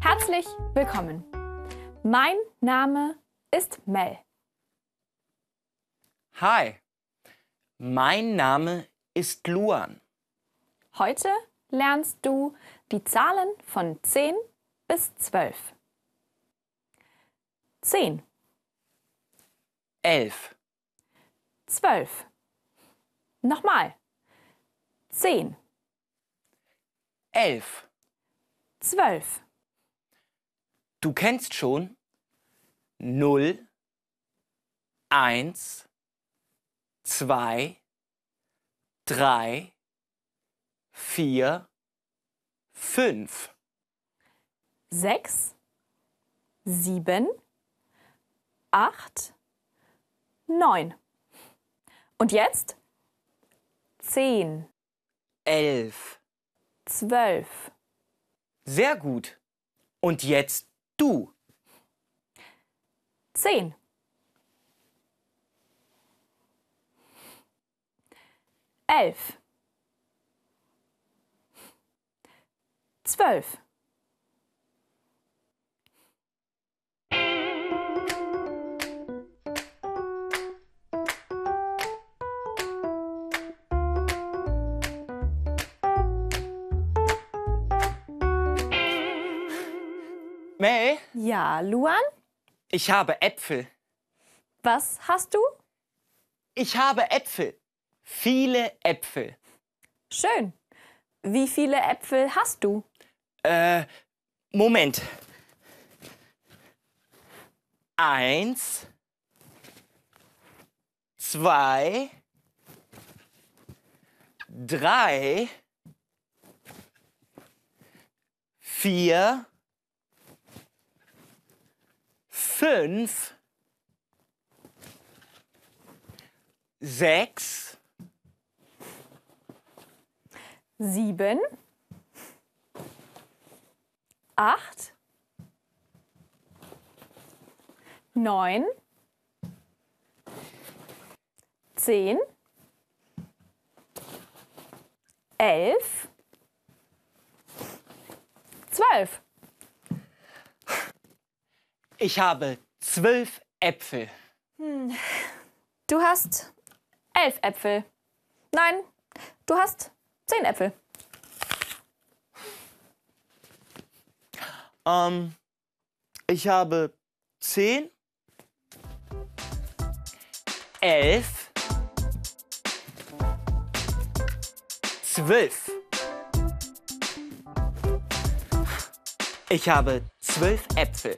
Herzlich willkommen. Mein Name ist Mel. Hi, mein Name ist Luan. Heute lernst du die Zahlen von 10 bis 12. 10, Elf, 12. Nochmal. 10, elf. 12. Du kennst schon null, eins, zwei, drei, vier, fünf. 6, 7, 8, 9. Und jetzt 10, elf. 12, Sehr gut. Und jetzt du. 10. 11. 12. Mel, Ja, Luan, ich habe Äpfel. was hast du? Ich habe Äpfel. Viele Äpfel. Schön. Wie viele Äpfel hast du? Äh, Moment. Eins, zwei, drei, vier, fünf, sechs, Sieben, acht, neun, zehn, elf, zwölf. Ich habe zwölf Äpfel. Du hast elf Äpfel. Nein, du hast zehn Äpfel. Ähm, ich habe zehn, elf, zwölf. Ich habe zwölf Äpfel.